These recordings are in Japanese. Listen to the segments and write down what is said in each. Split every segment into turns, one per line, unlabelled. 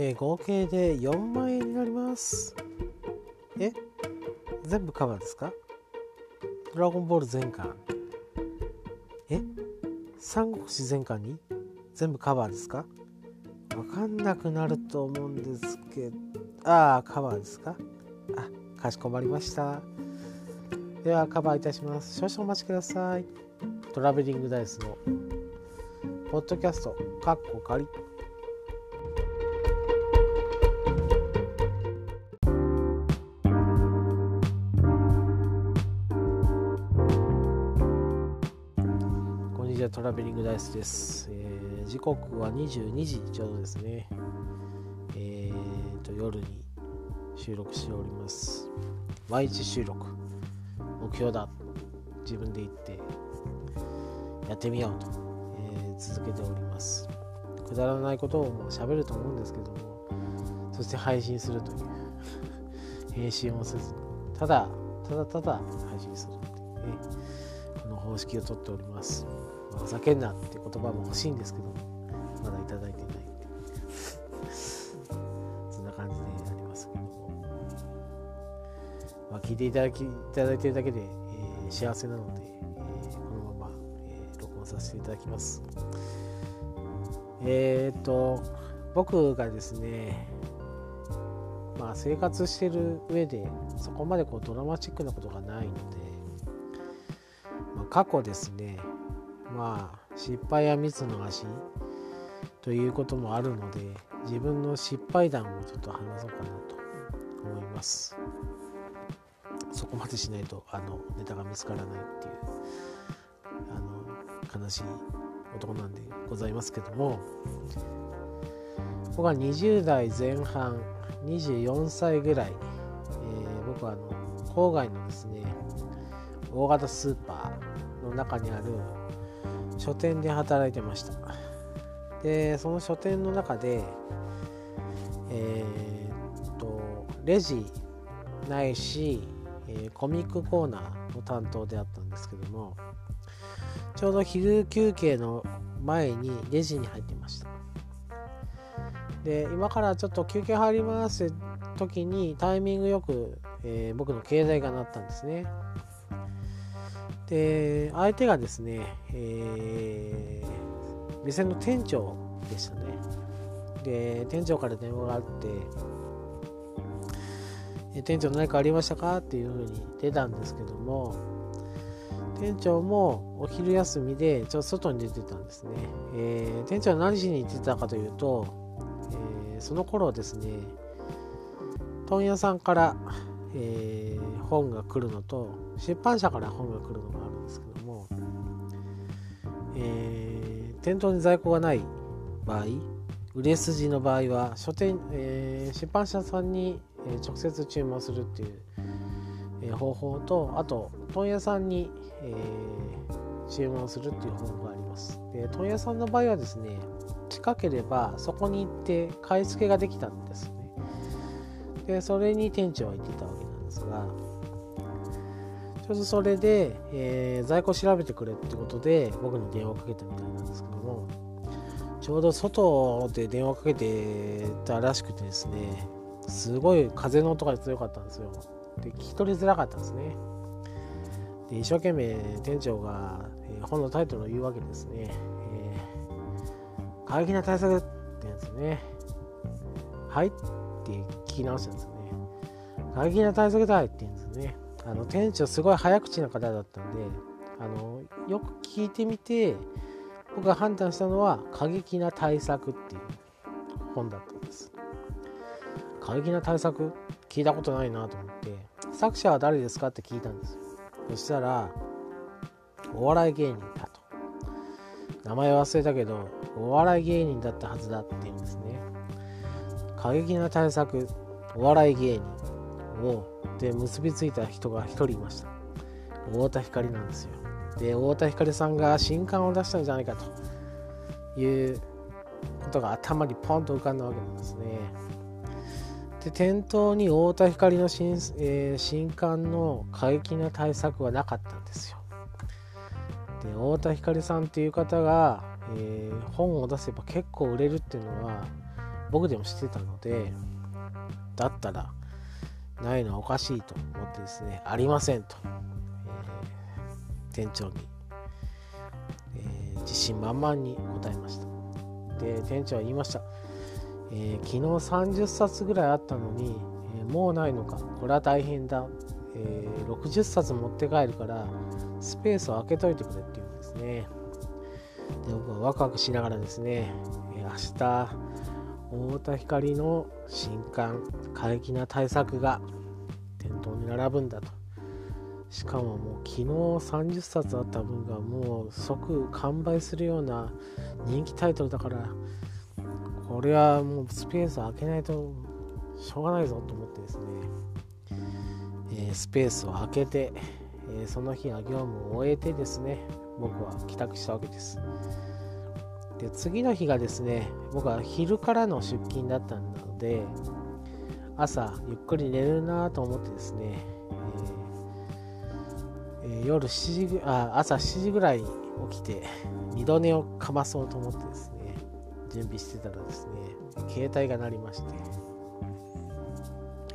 えー、合計で4万円になります。え？全部カバーですか？ドラゴンボール全巻。え？三国志全巻に？全部カバーですか？わかんなくなると思うんですけど。ああカバーですか？あかしこまりました。ではカバーいたします。少々お待ちください。トラベリングダイスのポッドキャスト。カッコ仮。こんにトラベリングダイスです、えー、時刻は22時ちょうどですね。えー、と夜に収録しております。毎日収録。目標だ。自分で言って。やってみようと、えー、続けております。くだらないことをもう喋ると思うんですけども。そして配信するという。編集もせずただただただ配信するっていうね。この方式をとっております。ふざけんなって言葉も欲しいんですけどまだいただいてないそんな感じでありますけども、まあ、聞いていただきいただいてるだけで、えー、幸せなので、えー、このまま、えー、録音させていただきます。えっ、と僕がですねまあ生活してる上でそこまでこうドラマチックなことがないので、まあ、過去ですねまあ失敗や蜜の足ということもあるので自分の失敗談をちょっと話そうかなと思います。そこまでしないとあのネタが見つからないっていうあの悲しい男なんでございますけども。僕は20代前半24歳ぐらい、えー、僕はあの郊外のですね大型スーパーの中にある書店で働いてました。でその書店の中でえー、っとレジないし、えー、コミックコーナーの担当であったんですけどもちょうど昼休憩の前にレジに入ってました。で今からちょっと休憩入ります時にタイミングよく、えー、僕の携帯が鳴ったんですね。で相手がですね、えー、店の店長でしたね。で店長から電話があって店長何かありましたか？っていうふうに出たんですけども店長もお昼休みでちょっと外に出てたんですね、えー、店長は何しに行ってたかというと、えー、その頃ですね問屋さんから、えー、本が来るのと出版社から本が来るのがあるんですけども、えー、店頭に在庫がない場合売れ筋の場合は書店、えー、出版社さんに直接注文するっていう、方法とあと問屋さんに、え、注文するっていう方法があります。で問屋さんの場合はですね近ければそこに行って買い付けができたんです。でそれに店長は言ってたわけなんですがちょうどそれで、えー、在庫調べてくれってことで僕に電話をかけたみたいなんですけどもちょうど外で電話かけてたらしくてですねすごい風の音が強かったんですよ。で聞き取りづらかったんですね。で一生懸命店長が、本のタイトルを言うわけですね、えー、過激な対策って言うんですよね。はいってき直したんですよね過激な対策だって言うんですよね。あの店長すごい早口な方だったんであのよく聞いてみて僕が判断したのは過激な対策っていう本だったんです。過激な対策聞いたことないなと思って作者は誰ですかって聞いたんですよ。そしたらお笑い芸人だと。名前忘れたけどお笑い芸人だったはずだって言うんですね。過激な対策お笑い芸人をで結びついた人が1人いました。太田光なんですよ。で太田光さんが新刊を出したんじゃないかということが頭にポンと浮かんだわけなんですね。で店頭に太田光の新,、えー、新刊の過激な対策はなかったんですよ。で太田光さんっていう方が、えー、本を出せば結構売れるっていうのは僕でも知ってたのでだったらないのはおかしいと思ってですねありませんと、えー、店長に、えー、自信満々に答えました。で店長は言いました、えー、昨日30冊ぐらいあったのに、えもうないのか。これは大変だ、え60冊持って帰るからスペースを空けといてくれって言うんですね。で僕はワクワクしながらですね、え明日太田光の新刊過激な対策が店頭に並ぶんだと。しかももう昨日30冊あった分がもう即完売するような人気タイトルだからこれはもうスペースを空けないとしょうがないぞと思ってですね、えー、スペースを空けて、えー、その日は業務を終えてですね僕は帰宅したわけです。で次の日がですね僕は昼からの出勤だったので朝ゆっくり寝るなと思ってですね、えーえー、夜7時あ朝7時ぐらいに起きて二度寝をかまそうと思ってですね準備してたらですね携帯が鳴りまして、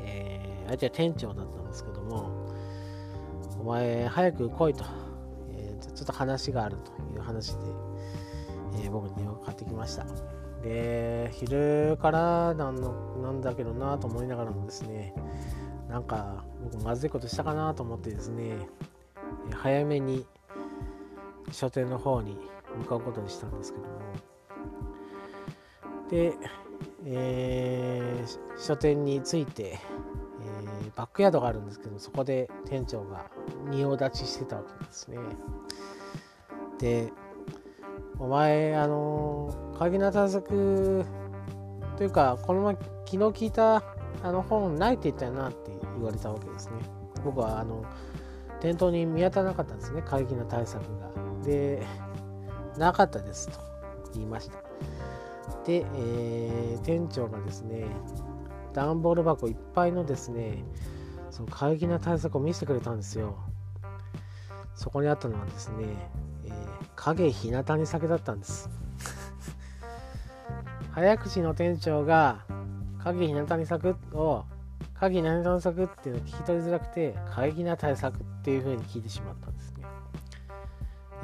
えー、相手は店長だったんですけどもお前早く来いと、えー、ちょっと話があるという話で、えー、僕に電話かかってきました。で昼からなんのなんだけどなと思いながらもですねなんか僕まずいことしたかなと思ってですね早めに書店の方に向かうことにしたんですけども。で、えー、書店に着いて、えー、バックヤードがあるんですけどそこで店長が仁王立ちしてたわけですね。でお前あの過激な対策というかこの前昨日聞いたあの本ないって言ったよなって言われたわけですね。僕はあの店頭に見当たらなかったんですね。過激な対策が。でなかったですと言いました。で、えー、店長がですね段ボール箱いっぱいのですねその過激な対策を見せてくれたんですよ。そこにあったのはですね、影日向に酒だったんです。早口の店長が影日向に咲くを影日向に咲くっていうのを聞き取りづらくて過激な対策っていう風に聞いてしまったんですね、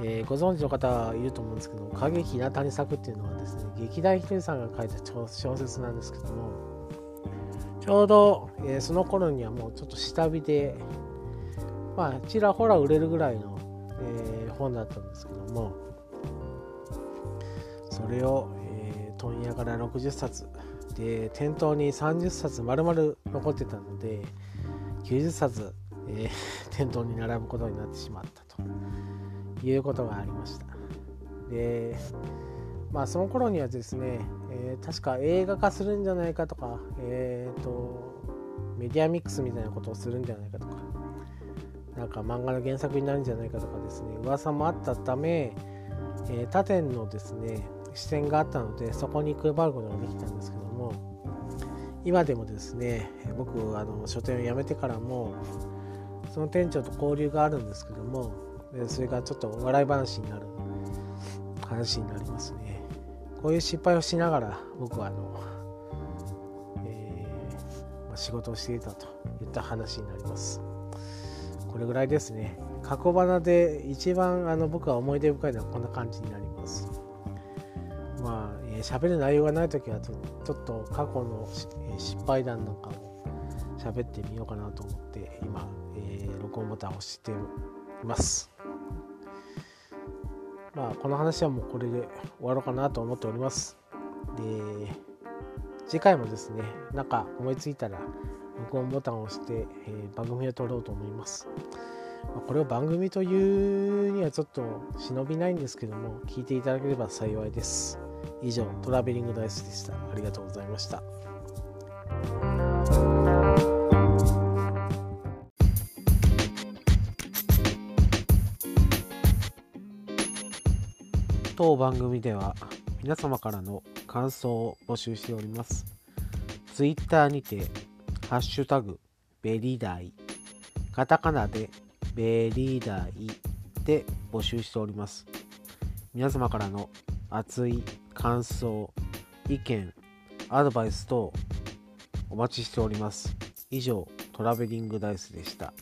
えー、ご存知の方はいると思うんですけど影日向に咲くっていうのはですね劇団ひとりさんが書いた小説なんですけどもちょうど、えー、その頃にはもうちょっと下火でまあちらほら売れるぐらいの、えー、本だったんですけどもそれを、問屋から60冊で店頭に30冊丸々残ってたので90冊、えー、店頭に並ぶことになってしまったということがありました。でまあその頃にはですね、えー、確か映画化するんじゃないかとかえっ、ー、とメディアミックスみたいなことをするんじゃないかとかなんか漫画の原作になるんじゃないかとかですね噂もあったため、え他店のですね視線があったのでそこに配ることができたんですけども今でもですね僕あの書店を辞めてからもその店長と交流があるんですけどもそれがちょっと笑い話になる話になりますね。こういう失敗をしながら僕はあの、えー、仕事をしていたといった話になります。これぐらいですね過去花で一番あの僕は思い出深いのはこんな感じになりますまあ、えー、喋る内容がない時はちょちょっと過去の、えー、失敗談なんかも喋ってみようかなと思って今、えー、録音ボタンを押しています。まあ、この話はもうこれで終わろうかなと思っております。で、次回もですね、なんか思いついたら録音ボタンを押して、えー、番組を撮ろうと思います。まあ、これを番組というにはちょっと忍びないんですけども、聞いていただければ幸いです。以上トラベリングダイスでしたありがとうございました当番組では皆様からの感想を募集しておりますツイッターにてハッシュタグベリダイカタカナでベリダイで募集しております皆様からの熱い感想、意見、アドバイス等お待ちしております。以上、トラベリングダイスでした。